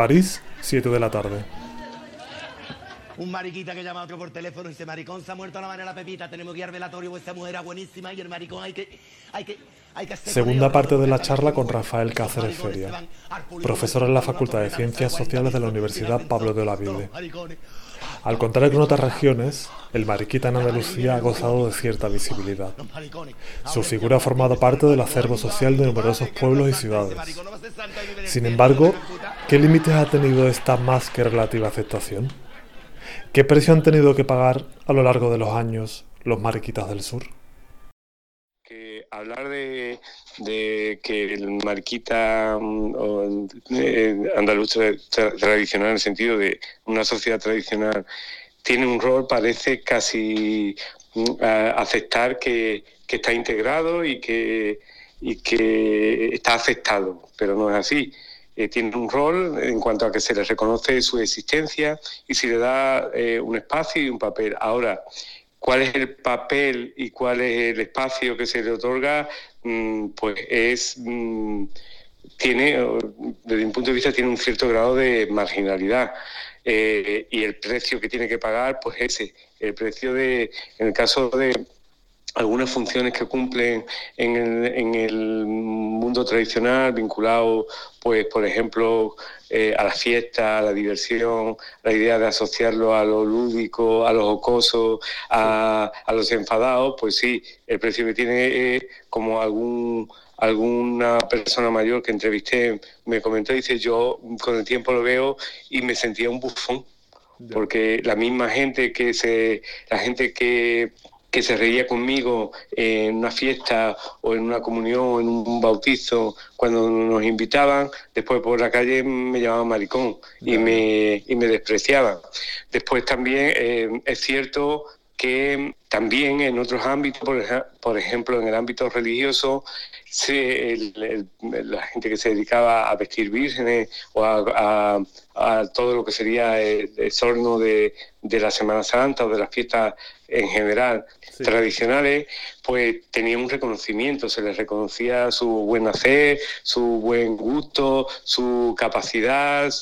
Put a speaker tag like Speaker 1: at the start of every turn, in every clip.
Speaker 1: París, 7 de la tarde.
Speaker 2: Un mariquita que llama a otro por teléfono y dice, maricón se ha muerto a la manera Pepita, tenemos que ir al velatorio, esta mujer era buenísima y el maricón hay que... Hay que hay que
Speaker 1: Segunda parte de la charla con Rafael Cáceres Feria, profesor en la Facultad de Ciencias Sociales de la Universidad Pablo de Olavide. Al contrario que en otras regiones, el mariquita en Andalucía ha gozado de cierta visibilidad. Su figura ha formado parte del acervo social de numerosos pueblos y ciudades. Sin embargo, ¿qué límites ha tenido esta más que relativa aceptación? ¿Qué precio han tenido que pagar a lo largo de los años los mariquitas del sur?
Speaker 3: Que hablar de, que el mariquita mm, eh, andaluz tradicional, en el sentido de una sociedad tradicional, tiene un rol, parece casi mm, aceptar que, está integrado y que, y que está aceptado, pero no es así. Eh, tiene un rol en cuanto a que se le reconoce su existencia y se le da eh, un espacio y un papel. Ahora, ¿cuál es el papel y cuál es el espacio que se le otorga? Mm, pues es... Mm, tiene, desde mi punto de vista, tiene un cierto grado de marginalidad. Eh, y el precio que tiene que pagar, pues ese, el precio de, en el caso de, algunas funciones que cumplen en el, en el mundo tradicional, vinculado, pues, por ejemplo, eh, a la fiesta, a la diversión, la idea de asociarlo a lo lúdico, a lo jocoso, a, a los enfadados, pues sí, el precio que tiene es como algún alguna persona mayor que entrevisté me comentó, dice, yo con el tiempo lo veo y me sentía un bufón, porque la misma gente que se, la gente que que se reía conmigo en una fiesta o en una comunión, en un bautizo, cuando nos invitaban, después por la calle me llamaban maricón y me, y me despreciaban. Después también eh, es cierto que también en otros ámbitos, por, ejemplo en el ámbito religioso, la gente que se dedicaba a vestir vírgenes o a, todo lo que sería el, sorno de, la Semana Santa o de las fiestas en general tradicionales, pues tenía un reconocimiento, se les reconocía su buen hacer, su buen gusto, su capacidad,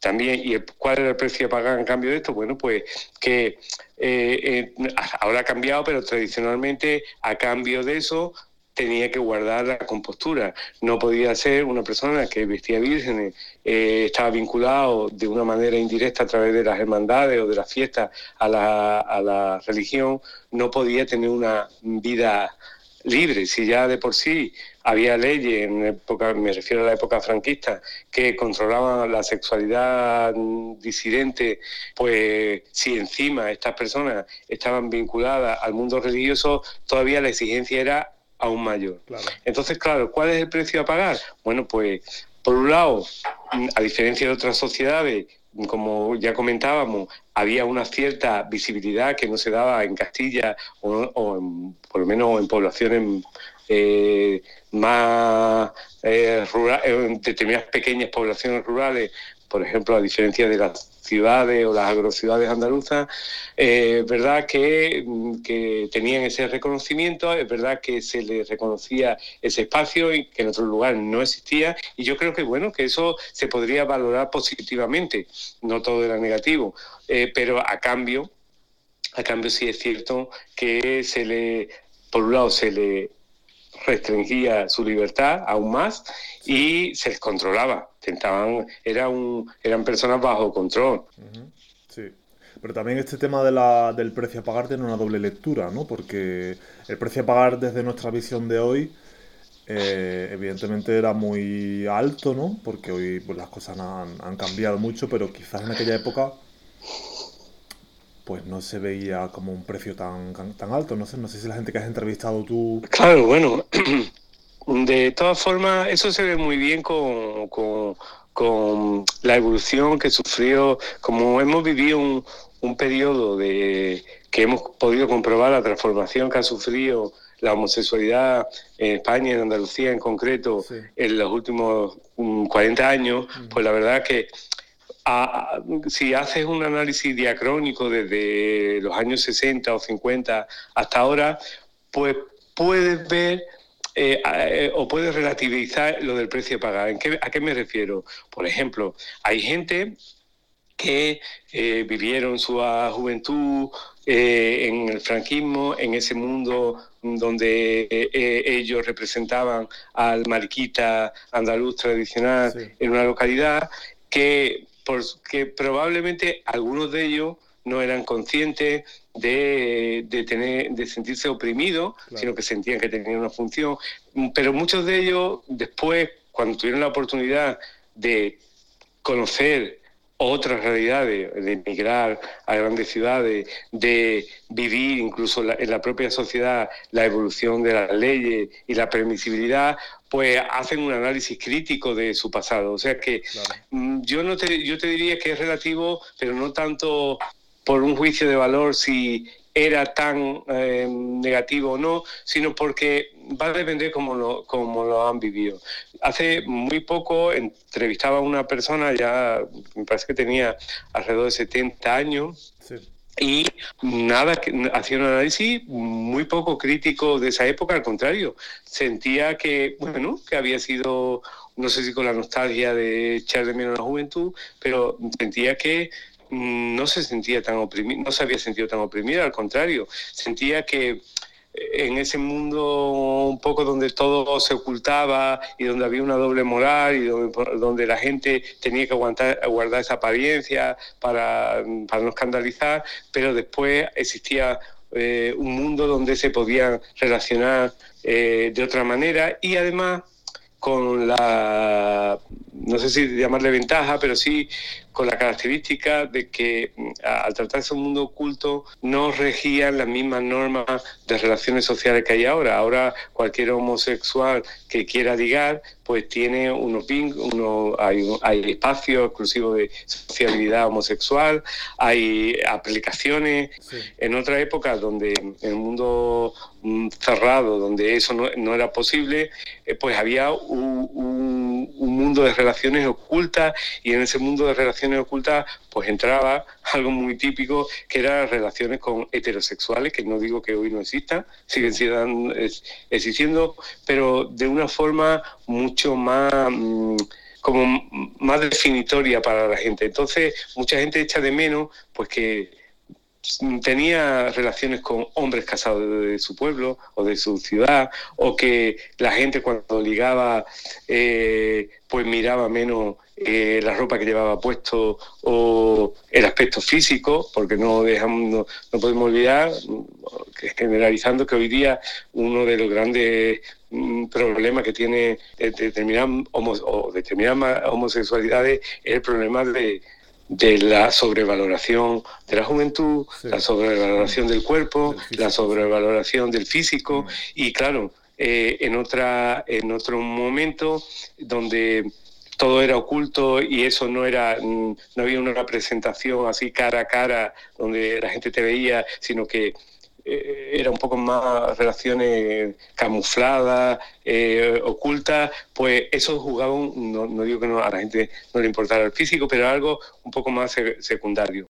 Speaker 3: también, ¿y cuál era el precio a pagar en cambio de esto? Bueno, pues que eh, eh, ahora ha cambiado, pero tradicionalmente a cambio de eso tenía que guardar la compostura. No podía ser una persona que vestía vírgenes, eh, estaba vinculado de una manera indirecta a través de las hermandades o de las fiestas a la, a la religión, no podía tener una vida libre. Si ya de por sí había leyes, en época, me refiero a la época franquista, que controlaban la sexualidad disidente, pues si encima estas personas estaban vinculadas al mundo religioso, todavía la exigencia era aún mayor. Entonces, claro, ¿cuál es el precio a pagar? Bueno, pues por un lado, a diferencia de otras sociedades, como ya comentábamos, había una cierta visibilidad que no se daba en Castilla o, por lo menos en poblaciones eh, más eh, rurales, en determinadas pequeñas poblaciones rurales, por ejemplo, a diferencia de las ciudades o las agrociudades andaluzas, eh, es verdad que, que, tenían ese reconocimiento, es verdad que se les reconocía ese espacio y que en otro lugar no existía, y yo creo que bueno, que eso se podría valorar positivamente, no todo era negativo, eh, pero a cambio, a cambio sí es cierto que se le, por un lado se le restringía su libertad aún más y se les controlaba. Tentaban, era un, eran personas bajo control.
Speaker 1: Sí. Pero también este tema de la, del precio a pagar tiene una doble lectura, ¿no? Porque el precio a pagar desde nuestra visión de hoy, eh, evidentemente era muy alto, ¿no? Porque hoy pues, las cosas han, han cambiado mucho, pero quizás en aquella época pues no se veía como un precio tan, tan alto. No sé, no sé si la gente que has entrevistado tú.
Speaker 3: Claro, bueno, de todas formas, eso se ve muy bien con, con, la evolución que sufrió, como hemos vivido un, un periodo de que hemos podido comprobar la transformación que ha sufrido la homosexualidad en España, en Andalucía en concreto, en los últimos 40 mm, años, pues la verdad que si haces un análisis diacrónico desde los años 60 o 50 hasta ahora, pues puedes ver eh, eh, o puede relativizar lo del precio a pagar. ¿En qué, ¿A qué me refiero? Por ejemplo, hay gente que eh, vivieron su juventud en el franquismo, en ese mundo donde ellos representaban al mariquita andaluz tradicional en una localidad, que, que probablemente algunos de ellos no eran conscientes de, tener, de sentirse oprimidos, sino que sentían que tenían una función. Pero muchos de ellos, después, cuando tuvieron la oportunidad de conocer otras realidades, de emigrar a grandes ciudades, de vivir incluso en la propia sociedad la evolución de las leyes y la permisibilidad, pues hacen un análisis crítico de su pasado. O sea que mm, yo no te, yo te diría que es relativo, pero no tanto por un juicio de valor si era tan eh, negativo o no, sino porque va a depender cómo lo, cómo lo han vivido. Hace muy poco entrevistaba a una persona, ya me parece que tenía alrededor de 70 años, y nada, hacía un análisis muy poco crítico de esa época, al contrario, sentía que, bueno, que había sido, no sé si con la nostalgia de echar de menos la juventud, pero sentía que no se sentía tan oprimido, no se había sentido tan oprimido, al contrario, sentía que eh, en ese mundo un poco donde todo se ocultaba y donde había una doble moral y donde, la gente tenía que aguantar, guardar esa apariencia para, no escandalizar, pero después existía eh, un mundo donde se podían relacionar eh, de otra manera y además con la, no sé si llamarle ventaja, pero sí con la característica de que mm, al tratarse de un mundo oculto no regían las mismas normas de relaciones sociales que hay ahora. Ahora cualquier homosexual que quiera ligar, pues tiene unos uno, hay, hay espacios exclusivos de sociabilidad homosexual, hay aplicaciones. En otra época, donde en el mundo mm, cerrado, donde eso no, era posible, eh, pues había un, un mundo de relaciones ocultas y en ese mundo de relaciones ocultas, pues entraba algo muy típico, que eran las relaciones con heterosexuales, que no digo que hoy no existan, siguen siendo, existiendo, pero de una forma mucho más... Mm, como más definitoria para la gente. Entonces, mucha gente echa de menos pues que tenía relaciones con hombres casados de su pueblo o de su ciudad, o que la gente cuando ligaba eh, pues miraba menos eh, la ropa que llevaba puesto o el aspecto físico, porque no, dejamos, no, podemos olvidar, generalizando que hoy día uno de los grandes mm, problemas que tiene determinadas, o determinadas homosexualidades es el problema de de la sobrevaloración de la juventud, la sobrevaloración del cuerpo, la sobrevaloración del físico. Y claro, eh, en, otra, en otro momento donde todo era oculto y eso no era no había una representación así cara a cara donde la gente te veía, sino que era un poco más relaciones camufladas, eh, ocultas, pues eso jugaba, no, no, digo que no, a la gente no le importara el físico, pero algo un poco más secundario.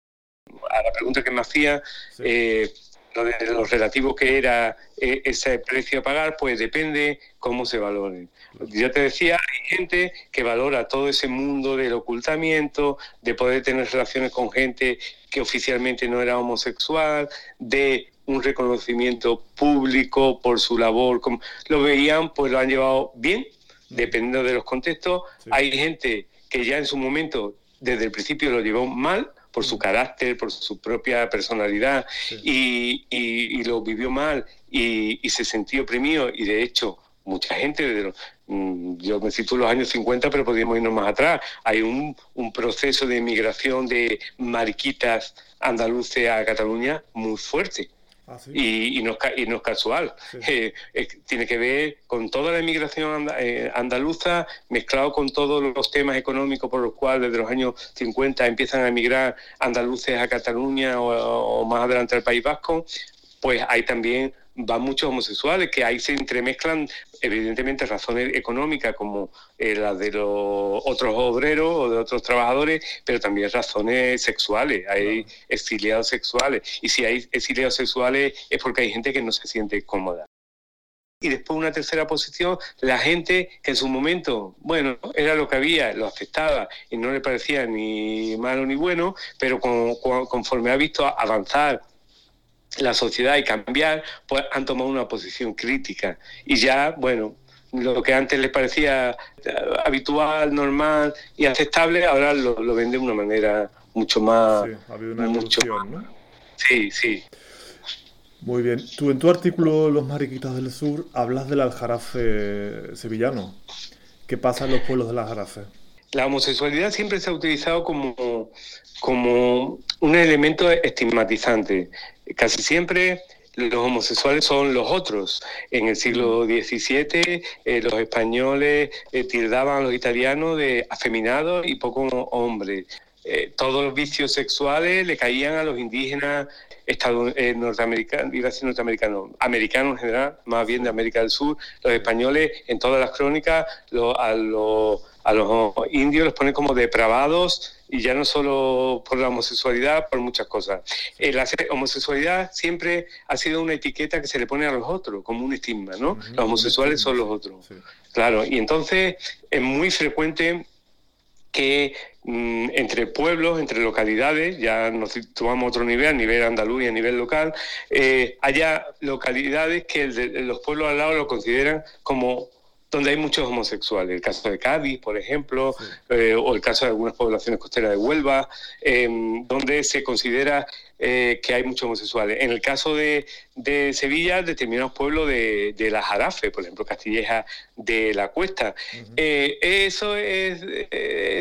Speaker 3: A la pregunta que me hacía, eh, lo, de, lo relativo que era ese precio a pagar, pues depende cómo se valore. Yo te decía, hay gente que valora todo ese mundo del ocultamiento, de poder tener relaciones con gente que oficialmente no era homosexual, de un reconocimiento público por su labor, como lo veían, pues lo han llevado bien, dependiendo de los contextos. Hay gente que ya en su momento, desde el principio, lo llevó mal por su carácter, por su propia personalidad, y, lo vivió mal y, se sintió oprimido, y de hecho, mucha gente, mm, yo me cito los años 50, pero podríamos irnos más atrás. Hay un, un proceso de migración de mariquitas andaluces a Cataluña muy fuerte. Ah, y, no, y, no, es casual. Eh, tiene que ver con toda la inmigración eh, andaluza, mezclado con todos los temas económicos por los cuales desde los años 50 empiezan a emigrar andaluces a Cataluña o, más adelante al País Vasco, pues hay también van muchos homosexuales, que ahí se entremezclan evidentemente razones económicas como eh, las de los otros obreros o de otros trabajadores, pero también razones sexuales, hay exiliados sexuales. Y si hay exiliados sexuales es porque hay gente que no se siente cómoda. y después una tercera posición, la gente que en su momento, bueno, era lo que había, lo aceptaba y no le parecía ni malo ni bueno, pero conforme ha visto avanzar la sociedad y cambiar, pues han tomado una posición crítica. Y ya, bueno, lo que antes les parecía eh, habitual, normal y aceptable, ahora lo, lo ven de una manera mucho más...
Speaker 1: Sí, ha habido una evolución, ¿no?
Speaker 3: Sí, sí.
Speaker 1: Muy bien. Tú en tu artículo Los Mariquitas del Sur hablas del aljarafe sevillano. ¿Qué pasa en los pueblos del aljarafe?
Speaker 3: La homosexualidad siempre se ha utilizado como, como un elemento estigmatizante. Casi siempre los homosexuales son los otros. En el siglo XVII eh, los españoles eh, tildaban a los italianos de afeminados y poco hombres. Eh, todos los vicios sexuales le caían a los indígenas eh, norteamericanos, iba a decir norteamericanos, americanos en general, más bien de América del Sur, los españoles en todas las crónicas a, los, a los indios los ponen como depravados y ya no solo por la homosexualidad, por muchas cosas. Eh, la homosexualidad siempre ha sido una etiqueta que se le pone a los otros, como un estigma, ¿no? los homosexuales son los otros. Claro, y entonces es muy frecuente que mm, entre pueblos, entre localidades, ya nos situamos a otro nivel, a nivel andaluz y a nivel local, eh, haya localidades que los pueblos al lado lo consideran como donde hay muchos homosexuales. El caso de Cádiz, por ejemplo, eh, o el caso de algunas poblaciones costeras de Huelva, em, donde se considera eh, que hay muchos homosexuales. En el caso de, Sevilla, determinados pueblos de, la Jarafe, por ejemplo, Castilleja de la Cuesta. Eh, ¿Eso es,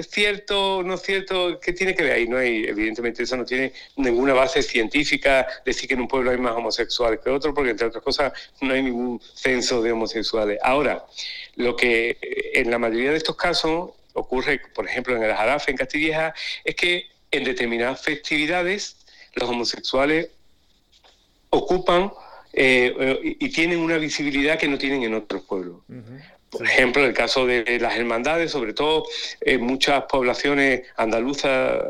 Speaker 3: cierto o no es cierto? ¿Qué tiene que ver ahí? No hay, evidentemente, eso no tiene ninguna base científica decir que en un pueblo hay más homosexuales que otro, porque entre otras cosas no hay ningún censo de homosexuales. Ahora, lo que en la mayoría de estos casos ocurre, por ejemplo, en el Jarafe, en Castilleja, es que en determinadas festividades los homosexuales ocupan eh, y tienen una visibilidad que no tienen en otros pueblos. Por ejemplo, en el caso de las hermandades, sobre todo en muchas poblaciones andaluzas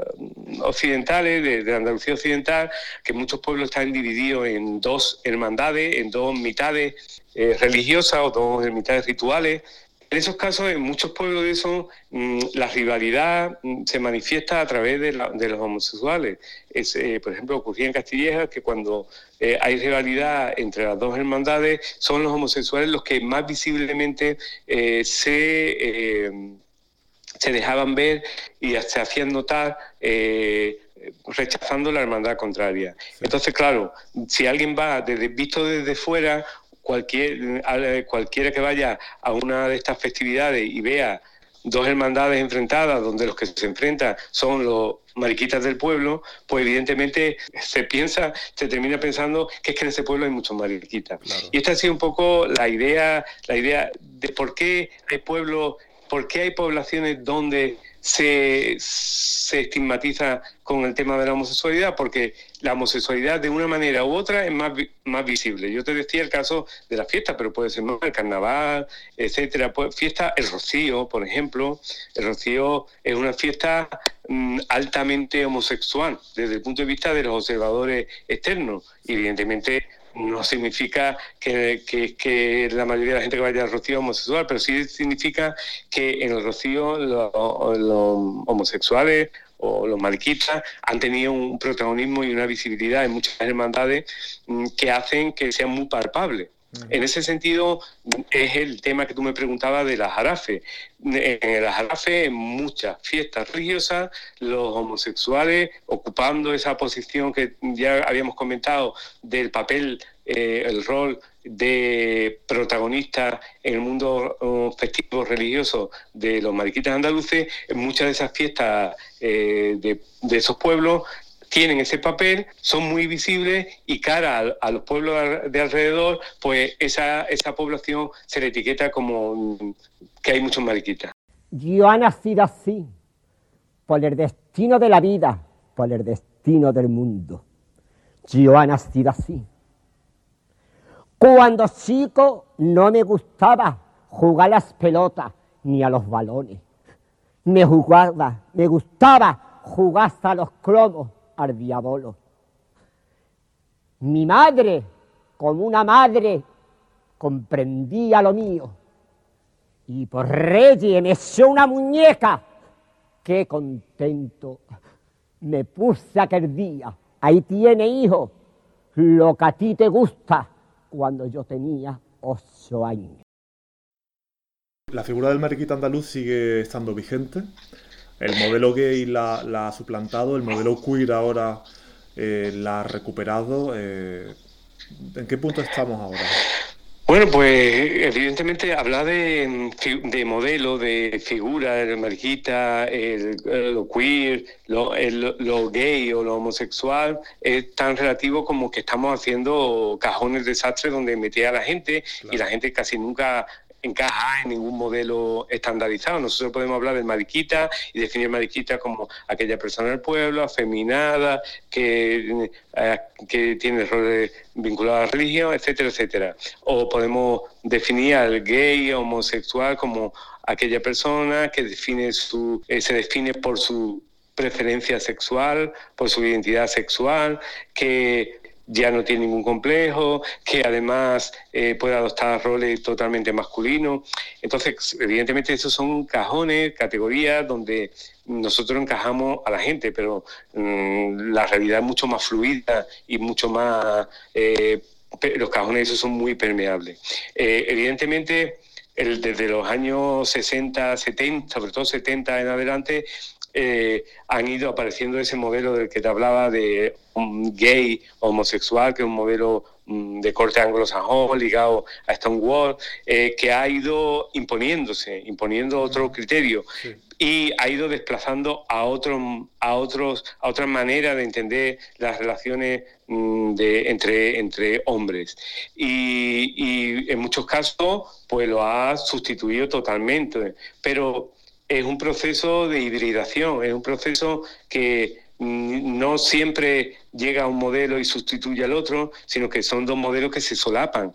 Speaker 3: occidentales, de, Andalucía occidental, que muchos pueblos están divididos en dos hermandades, en dos mitades eh, religiosas o dos mitades rituales, en esos casos, en muchos pueblos de eso, mm, la rivalidad mm, se manifiesta a través de, los homosexuales. Eh, por ejemplo, ocurría en Castilleja que cuando eh, hay rivalidad entre las dos hermandades, son los homosexuales los que más visiblemente eh, se, se dejaban ver y se hacían notar rechazando la hermandad contraria. Entonces, claro, si alguien va desde, visto desde fuera, cualquier, cualquiera que vaya a una de estas festividades y vea dos hermandades enfrentadas, donde los que se enfrentan son los mariquitas del pueblo, pues evidentemente se piensa, se termina pensando que es que en ese pueblo hay muchos mariquitas. Y esta ha sido un poco la idea, la idea de por qué hay pueblos, por qué hay poblaciones donde se, estigmatiza con el tema de la homosexualidad, porque la homosexualidad de una manera u otra es más, más visible. Yo te decía el caso de la fiesta, pero puede ser más el carnaval, etcétera. Pues, fiesta, el rocío, por ejemplo. El rocío es una fiesta mm, altamente homosexual desde el punto de vista de los observadores externos. evidentemente no significa que, la mayoría de la gente que vaya al rocío homosexual, pero sí significa que en el rocío los, homosexuales o los mariquitas han tenido un protagonismo y una visibilidad en muchas hermandades mm, que hacen que sean muy palpables. En ese sentido, es el tema que tú me preguntabas de la jarafe. En el jarafe, en muchas fiestas religiosas, los homosexuales ocupando esa posición que ya habíamos comentado del papel, eh, el rol de protagonista en el mundo uh, festivo religioso de los mariquitas andaluces, en muchas de esas fiestas eh, de esos pueblos tienen ese papel, son muy visibles y cara a, los pueblos de alrededor, pues esa, esa población se le etiqueta como mm, que hay muchos mariquitas.
Speaker 4: Yo he nacido así, por el destino de la vida, por el destino del mundo. Yo he nacido así. Cuando chico no me gustaba jugar las pelotas ni a los balones. Me jugaba, me gustaba jugar hasta los cromos al. Mi madre, como una madre comprendía lo mío. Y por Reyes me echó una muñeca. Qué contento me puse aquel día. Ahí tiene, hijo, lo que a ti te gusta cuando yo tenía ocho años.
Speaker 1: La figura del mariquita andaluz sigue estando vigente. El modelo gay la, ha suplantado, el modelo queer ahora eh, la ha recuperado. Eh, ¿En qué punto estamos ahora?
Speaker 3: Bueno, pues evidentemente hablar de, de modelo, de figura, el mariquita, el, lo queer, lo, lo, gay o lo homosexual es tan relativo como que estamos haciendo cajones desastres donde metía a la gente y la gente casi nunca encaja en ningún modelo estandarizado. Nosotros podemos hablar del mariquita y definir mariquita como aquella persona del pueblo, afeminada, que, eh, que tiene roles vinculados a la religión, etcétera, etcétera. O podemos definir al gay, homosexual como aquella persona que define su, eh, se define por su preferencia sexual, por su identidad sexual, que ya no tiene ningún complejo, que además eh, puede adoptar roles totalmente masculinos. Entonces, evidentemente, esos son cajones, categorías donde nosotros encajamos a la gente, pero mm, la realidad es mucho más fluida y mucho más... Eh, los cajones esos son muy permeables. Eh, evidentemente, el, desde los años 60, 70, sobre todo 70 en adelante, eh, han ido apareciendo ese modelo del que te hablaba de un gay homosexual, que es un modelo mm, de corte anglosajón ligado a Stonewall, eh, que ha ido imponiéndose, imponiendo otro criterio. y ha ido desplazando a otros a otros a otra manera de entender las relaciones mm, de, entre entre hombres. Y, y, en muchos casos pues lo ha sustituido totalmente. Pero es un proceso de hibridación, es un proceso que no siempre llega a un modelo y sustituye al otro, sino que son dos modelos que se solapan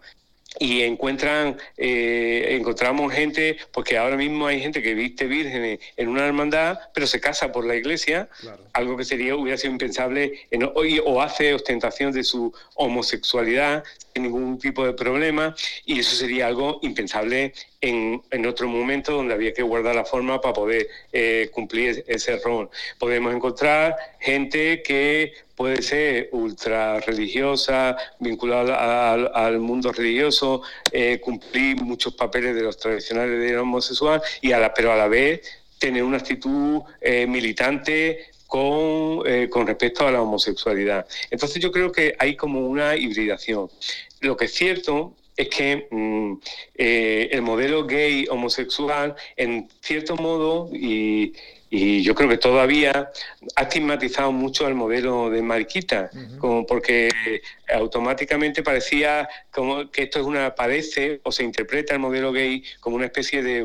Speaker 3: y encuentran eh, encontramos gente porque ahora mismo hay gente que viste vírgenes en una hermandad pero se casa por la iglesia algo que sería hubiera sido impensable en, o hace ostentación de su homosexualidad sin ningún tipo de problema y eso sería algo impensable en, en, otro momento donde había que guardar la forma para poder eh, cumplir ese rol. Podemos encontrar gente que puede ser ultra religiosa, vinculada al, mundo religioso, eh, cumplir muchos papeles de los tradicionales de homosexual, y a la, pero a la vez tener una actitud eh, militante con, con, respecto a la homosexualidad. Entonces yo creo que hay como una hibridación. Lo que es cierto es que mm, eh, el modelo gay homosexual, en cierto modo, y, y yo creo que todavía ha estigmatizado mucho el modelo de Mariquita, como porque automáticamente parecía como que esto es una padece o se interpreta el modelo gay como una especie de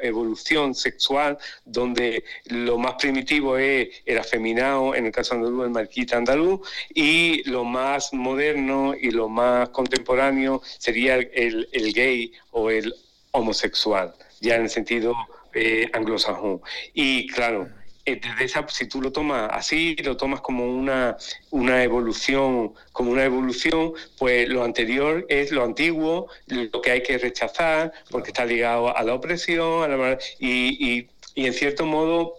Speaker 3: evolución sexual donde lo más primitivo es el afeminado, en el caso andaluz el Mariquita andaluz, y lo más moderno y lo más contemporáneo sería el, el gay o el homosexual, ya en el sentido eh, anglosajón. Y claro, eh, desde esa, si tú lo tomas así, lo tomas como una, una evolución, como una evolución, pues lo anterior es lo antiguo, lo que hay que rechazar, porque está ligado a la opresión, y, y, y en cierto modo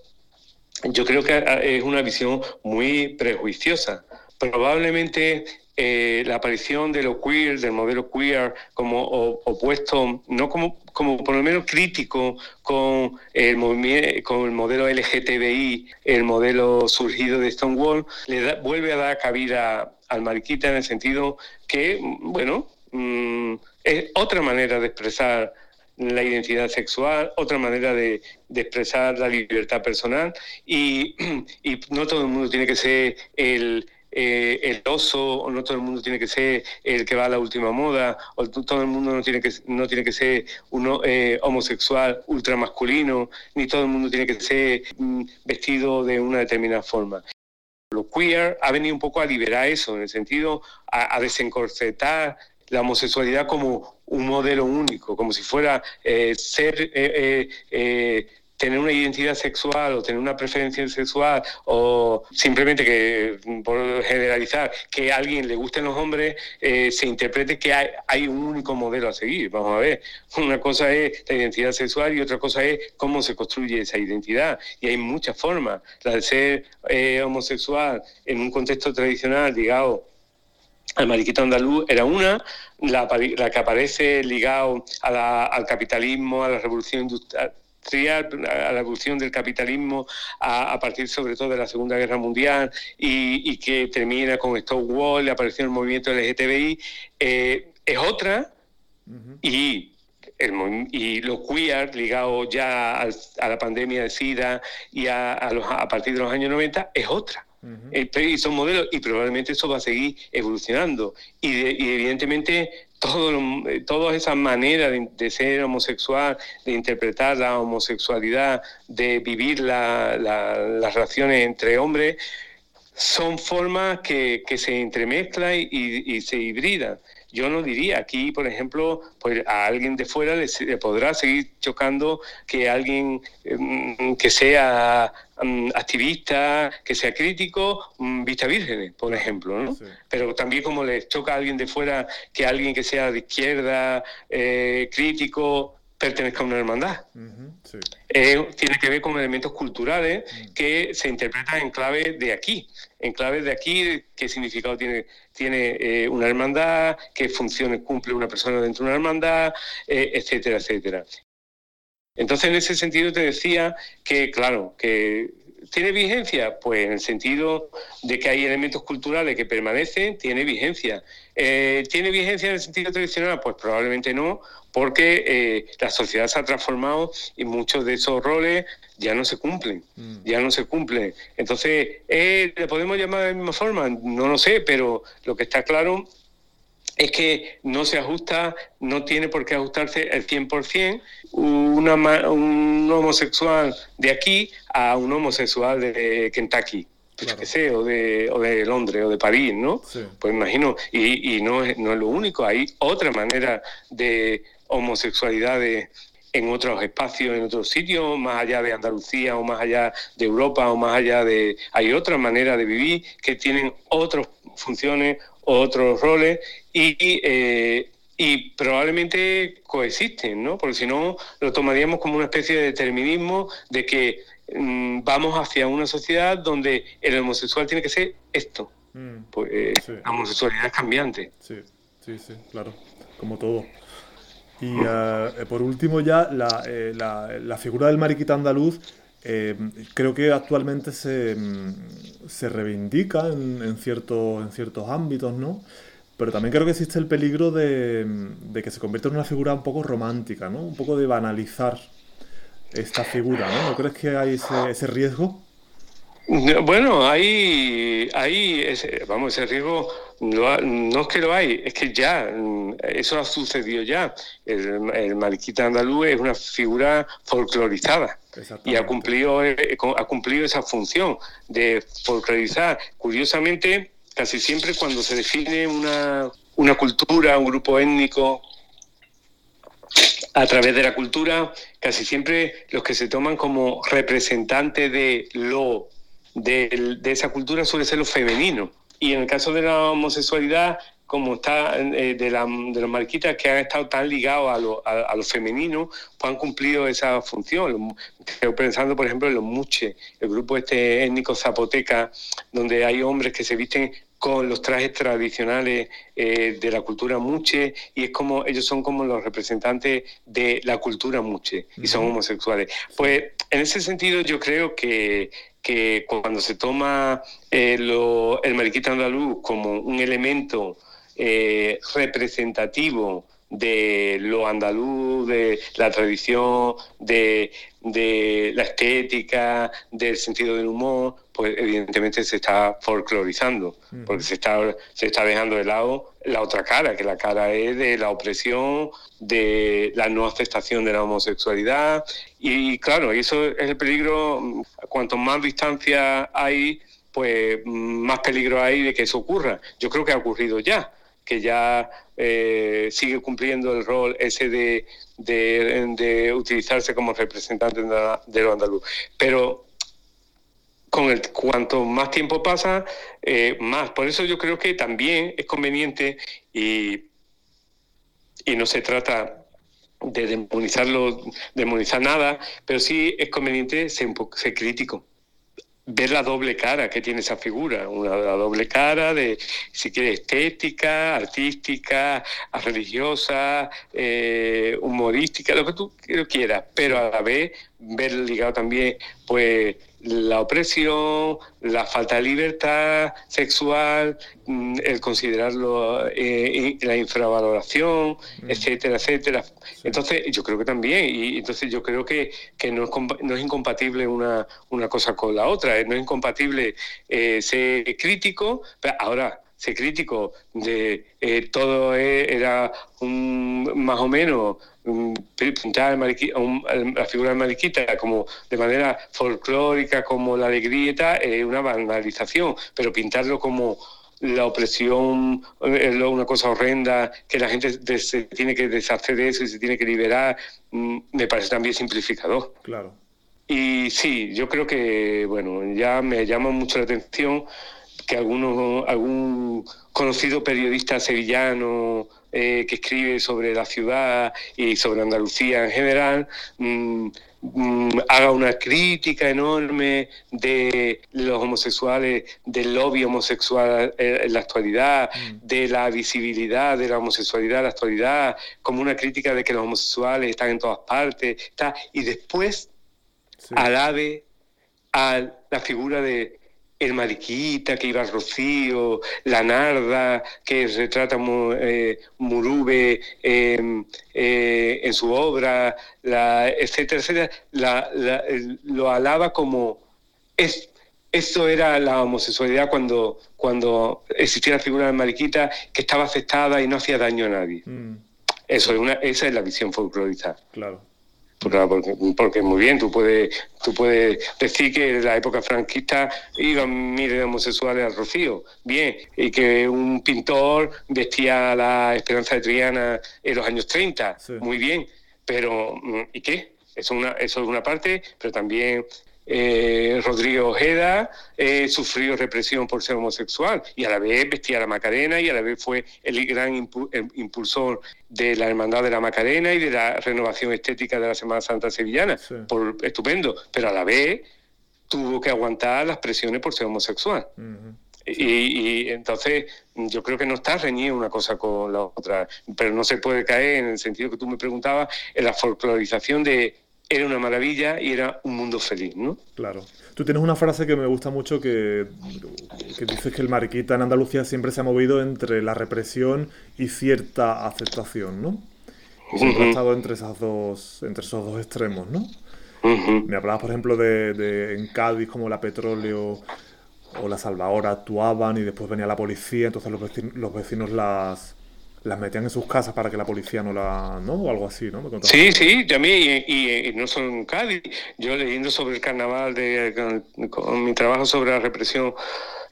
Speaker 3: yo creo que es una visión muy prejuiciosa. Probablemente eh, la aparición de lo queer, del modelo queer, como opuesto, no como, como por lo menos crítico con el, con el modelo LGTBI, el modelo surgido de Stonewall, le vuelve a dar cabida al mariquita en el sentido que, bueno, mm, es otra manera de expresar la identidad sexual, otra manera de, expresar la libertad personal y, no todo el mundo tiene que ser el, eh, el oso, o no todo el mundo tiene que ser el que va a la última moda, o todo el mundo no tiene que, no tiene que ser uno eh, homosexual ultramasculino, ni todo el mundo tiene que ser mm, vestido de una determinada forma. Lo queer ha venido un poco a liberar eso, en el sentido a, a desencorsetar la homosexualidad como un modelo único, como si fuera eh, ser tener una identidad sexual o tener una preferencia sexual o simplemente que, por generalizar, que a alguien le gusten los hombres, eh, se interprete que hay, hay, un único modelo a seguir. Vamos a ver, una cosa es la identidad sexual y otra cosa es cómo se construye esa identidad. Y hay muchas formas. La de ser eh, homosexual en un contexto tradicional, digamos, al mariquito andaluz era una, la, que aparece ligado al capitalismo, a la revolución industrial a la evolución del capitalismo a, partir sobre todo de la Segunda Guerra Mundial y, que termina con Stonewall, la aparición del movimiento LGTBI, eh, es otra y, el, y los queer ligados ya a la pandemia de SIDA y a, a partir de los años 90 es otra. Y son modelos y probablemente eso va a seguir evolucionando. Y, y evidentemente todo eh, todas esas maneras de, ser homosexual, de interpretar la homosexualidad, de vivir las relaciones entre hombres, son formas que, se entremezclan y, se hibridan. Yo no diría aquí, por ejemplo, pues a alguien de fuera le, podrá seguir chocando que alguien mm, que sea mm, activista, que sea crítico, mm, vista vírgenes, por ejemplo. ¿no? Pero también como le choca a alguien de fuera que alguien que sea de izquierda, eh, crítico, pertenezca a una hermandad. Eh, tiene que ver con elementos culturales que se interpretan en clave de aquí, en clave de aquí, qué significado tiene, tiene eh, una hermandad, qué funciones cumple una persona dentro de una hermandad, eh, etcétera, etcétera. Entonces, en ese sentido te decía que, claro, que ¿Tiene vigencia? Pues en el sentido de que hay elementos culturales que permanecen, tiene vigencia. ¿Tiene vigencia en el sentido tradicional? Pues probablemente no, porque eh, la sociedad se ha transformado y muchos de esos roles ya no se cumplen, mm. ya no se cumplen. Entonces, eh, ¿le podemos llamar de la misma forma? No lo sé, pero lo que está claro es que no se ajusta, no tiene por qué ajustarse el 100% una, un homosexual de aquí a un homosexual de Kentucky. Que sé, o de, o de Londres o de París, ¿no? Pues imagino, y, y no, es, no es lo único, hay otra manera de, homosexualidades en otros espacios, en otros sitios, más allá de Andalucía o más allá de Europa o más allá de... Hay otra manera de vivir que tienen otras funciones, otros roles y, eh, y probablemente coexisten, ¿no? Porque si no, lo tomaríamos como una especie de determinismo de que vamos hacia una sociedad donde el homosexual tiene que ser esto. Mm. Pues eh, la homosexualidad es cambiante.
Speaker 1: Sí, sí, sí, claro, como todo. Y eh, eh, por último ya, la, eh, la, figura del mariquita andaluz creo que actualmente se, mm, se reivindica en, en, cierto, en ciertos ámbitos, ¿no? Pero también creo que existe el peligro de, de, que se convierta en una figura un poco romántica, ¿no? Un poco de banalizar esta figura, ¿no? ¿No crees que hay ese, ese riesgo?
Speaker 3: Bueno, hay ese, vamos, ese riesgo no, es que lo hay, es que ya, mm, eso ha sucedido ya. El, el mariquita andaluz es una figura folclorizada y ha cumplido, eh, ha cumplido esa función de folclorizar. Curiosamente, casi siempre cuando se define una, una cultura, un grupo étnico, a través de la cultura, casi siempre los que se toman como representantes de lo de, esa cultura suele ser lo femenino y en el caso de la homosexualidad, como está eh, de, la, de los marquitas que han estado tan ligados a lo, a, femenino, pues han cumplido esa función. Estoy pensando, por ejemplo, en los muches, el grupo este étnico zapoteca, donde hay hombres que se visten con los trajes tradicionales eh, de la cultura muche y es como ellos son como los representantes de la cultura muche y son homosexuales. Pues en ese sentido yo creo que que cuando se toma eh, el mariquita andaluz como un elemento eh, representativo de lo andaluz, de la tradición, de, la estética, del sentido del humor, pues evidentemente se está folclorizando, porque se está, se está dejando de lado la otra cara, que la cara es de la opresión, de la no aceptación de la homosexualidad. Y claro, eso es el peligro, cuanto más distancia hay, pues más peligro hay de que eso ocurra. Yo creo que ha ocurrido ya que ya eh, sigue cumpliendo el rol ese de, de, utilizarse como representante de, lo andaluz. Pero con el, cuanto más tiempo pasa, eh, más. Por eso yo creo que también es conveniente y, y no se trata de demonizarlo, demonizar nada, pero sí es conveniente ser, ser crítico ver la doble cara que tiene esa figura, una doble cara de, si quiere, estética, artística, religiosa, eh, humorística, lo que tú quieras, pero a la vez ver ligado también, pues, la opresión, la falta de libertad sexual, mm, el considerarlo eh, la infravaloración, mm. etcétera, etcétera. Entonces, yo creo que también, y entonces yo creo que, que no, es, no es incompatible una, una cosa con la otra, no es incompatible eh, ser crítico, pero ahora ser crítico de eh, todo era un, más o menos pintar la figura de Mariquita como de manera folclórica, como la alegría y tal, es una banalización, pero pintarlo como la opresión es una cosa horrenda, que la gente se tiene que deshacer de eso y se tiene que liberar, mm, me parece también simplificador.
Speaker 1: Claro.
Speaker 3: Y sí, yo creo que, bueno, ya me llama mucho la atención que algunos, algún conocido periodista sevillano eh, que escribe sobre la ciudad y sobre Andalucía en general, mm, mm, haga una crítica enorme de los homosexuales, del lobby homosexual en la actualidad, mm. de la visibilidad de la homosexualidad en la actualidad, como una crítica de que los homosexuales están en todas partes, está, y después alabe a la figura de el Mariquita que iba al Rocío, la Narda que retrata eh, Murube em, eh, en su obra, la, etcétera, etcétera, lo alaba como es, esto era la homosexualidad cuando, cuando existía la figura de Mariquita que estaba aceptada y no hacía daño a nadie. Mm. Eso es una, esa es la visión folclórica.
Speaker 1: Claro.
Speaker 3: Porque, porque, muy bien, tú puedes, tú puedes decir que en la época franquista iban miles de homosexuales al Rocío, bien, y que un pintor vestía la Esperanza de Triana en los años 30, muy bien, pero ¿y qué? Eso, una, eso es una parte, pero también eh, Rodrigo Ojeda eh, sufrió represión por ser homosexual y a la vez vestía la Macarena y a la vez fue el gran impulsor de la Hermandad de la Macarena y de la renovación estética de la Semana Santa Sevillana. Por, estupendo, pero a la vez tuvo que aguantar las presiones por ser homosexual. y, entonces yo creo que no está reñida una cosa con la otra, pero no se puede caer en el sentido que tú me preguntabas, en la folclorización de era una maravilla y era un mundo feliz, ¿no?
Speaker 1: Claro. Tú tienes una frase que me gusta mucho que, que dices que el mariquita en Andalucía siempre se ha movido entre la represión y cierta aceptación, ¿no? Siempre ha estado entre, esas dos, entre esos dos extremos, ¿no? Me hablabas, por ejemplo, de, de, en Cádiz como la petróleo o la salvadora actuaban y después venía la policía, entonces los vecinos, los vecinos las las metían en sus casas para que la policía no la. ¿no? O algo así, ¿no?
Speaker 3: sí, sí, también, y, no solo en Cádiz. Yo leyendo sobre el carnaval, de, con, mi trabajo sobre la represión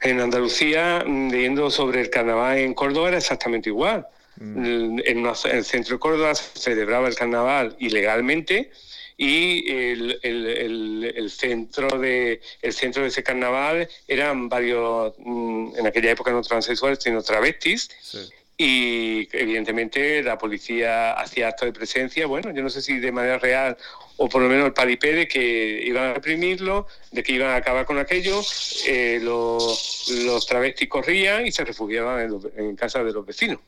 Speaker 3: en Andalucía, leyendo sobre el carnaval en Córdoba era exactamente igual. Mm. En, el centro de Córdoba se celebraba el carnaval ilegalmente y el, el, el, centro de el centro de ese carnaval eran varios mm, en aquella época no transexuales sino travestis sí y evidentemente la policía hacía actos de presencia, bueno, yo no sé si de manera real o por lo menos el paripé de que iban a reprimirlo, de que iban a acabar con aquello, eh, los, los, travestis corrían y se refugiaban en, casa de los vecinos.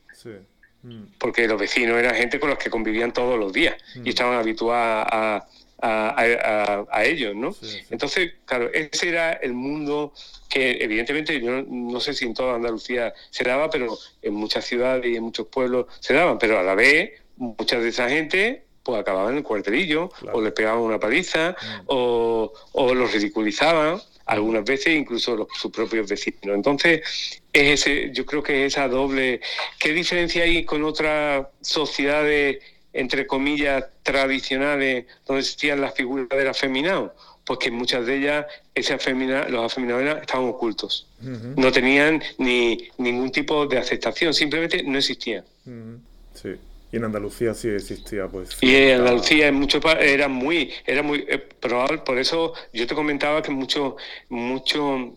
Speaker 3: Mm. Porque los vecinos eran gente con los que convivían todos los días y mm. estaban habituados a, a, ellos, ¿no? Entonces, claro, ese era el mundo que evidentemente yo no, sé si en toda Andalucía se daba, pero en muchas ciudades y en muchos pueblos se daban, pero a la vez muchas de esa gente pues acababan en el cuartelillo o les pegaban una paliza mm. o, o los ridiculizaban algunas veces incluso los, sus propios vecinos. Entonces, es ese, yo creo que esa doble... ¿Qué diferencia hay con otras sociedades entre comillas, tradicionales, donde existían las figuras del afeminado, pues que muchas de ellas, ese los afeminados estaban ocultos. No tenían ni ningún tipo de aceptación, simplemente no existían.
Speaker 1: Sí. Y en Andalucía sí existía, pues.
Speaker 3: Y en Andalucía en mucho, era muy, era muy eh, probable, por eso yo te comentaba que mucho, mucho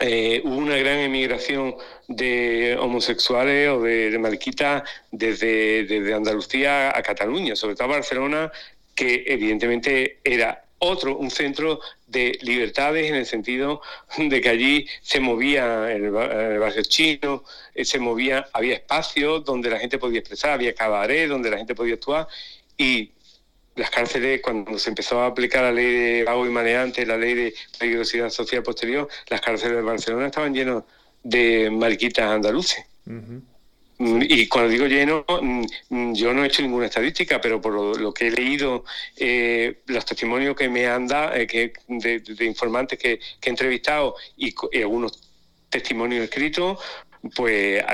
Speaker 3: eh, hubo una gran emigración de homosexuales o de, de mariquitas desde, desde Andalucía a Cataluña, sobre todo Barcelona, que evidentemente era otro, un centro de libertades en el sentido de que allí se movía el, el barrio chino, eh, se movía, había espacios donde la gente podía expresar, había cabaret donde la gente podía actuar y las cárceles, cuando se empezó a aplicar la ley de vago y maneante, la ley de peligrosidad social posterior, las cárceles de Barcelona estaban llenas de mariquitas andaluces. Mm, y cuando digo lleno, mm, mm, yo no he hecho ninguna estadística, pero por lo, que he leído, eh, los testimonios que me han dado, eh, que, de, informantes que, he entrevistado y, algunos testimonios escritos, pues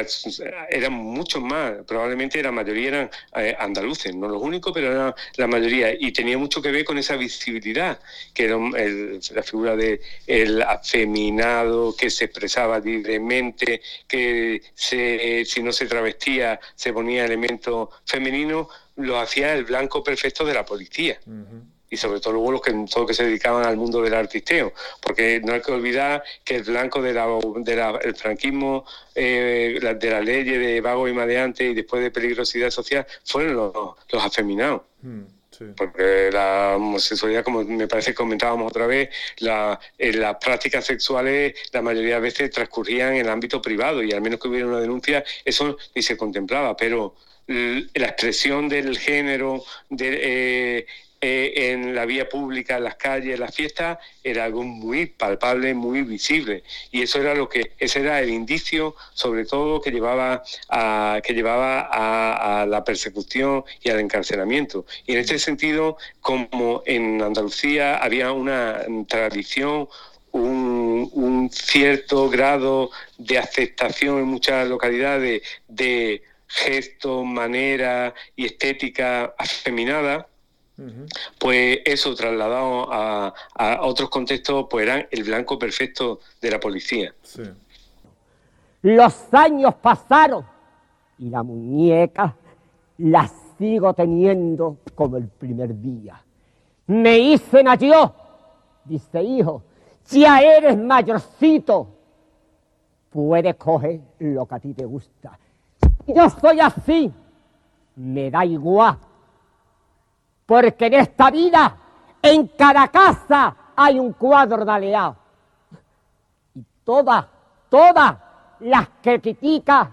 Speaker 3: eran muchos más, probablemente la mayoría eran eh, andaluces, no los únicos, pero eran la mayoría, y tenía mucho que ver con esa visibilidad, que era la figura del el afeminado, que se expresaba libremente, que se, si no se travestía se ponía elemento femenino, lo hacía el blanco perfecto de la policía y sobre todo luego los que todos que se dedicaban al mundo del artisteo, porque no hay que olvidar que el blanco del de franquismo, eh, de la ley de vago y madeante y después de peligrosidad social fueron los, los afeminados. Hmm, porque la homosexualidad, como me parece que comentábamos otra vez, la, en las prácticas sexuales la mayoría de veces transcurrían en el ámbito privado y al menos que hubiera una denuncia, eso ni se contemplaba, pero la expresión del género, de, eh, eh, en la vía pública, en las calles, en las fiestas, era algo muy palpable, muy visible. Y eso era lo que, ese era el indicio, sobre todo, que llevaba a, que llevaba a, la persecución y al encarcelamiento. Y en este sentido, como en Andalucía había una tradición, un, cierto grado de aceptación en muchas localidades de, gestos, manera y estética afeminada, pues eso trasladado a, otros contextos, pues eran el blanco perfecto de la policía.
Speaker 4: Los años pasaron y la muñeca la sigo teniendo como el primer día. Me hice yo, dice hijo, ya eres mayorcito, puedes coger lo que a ti te gusta. Yo soy así, me da igual porque en esta vida, en cada casa hay un cuadro de. Y todas, todas las que critican,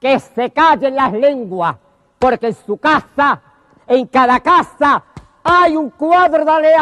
Speaker 4: que se callen las lenguas, porque en su casa, en cada casa, hay un cuadro de.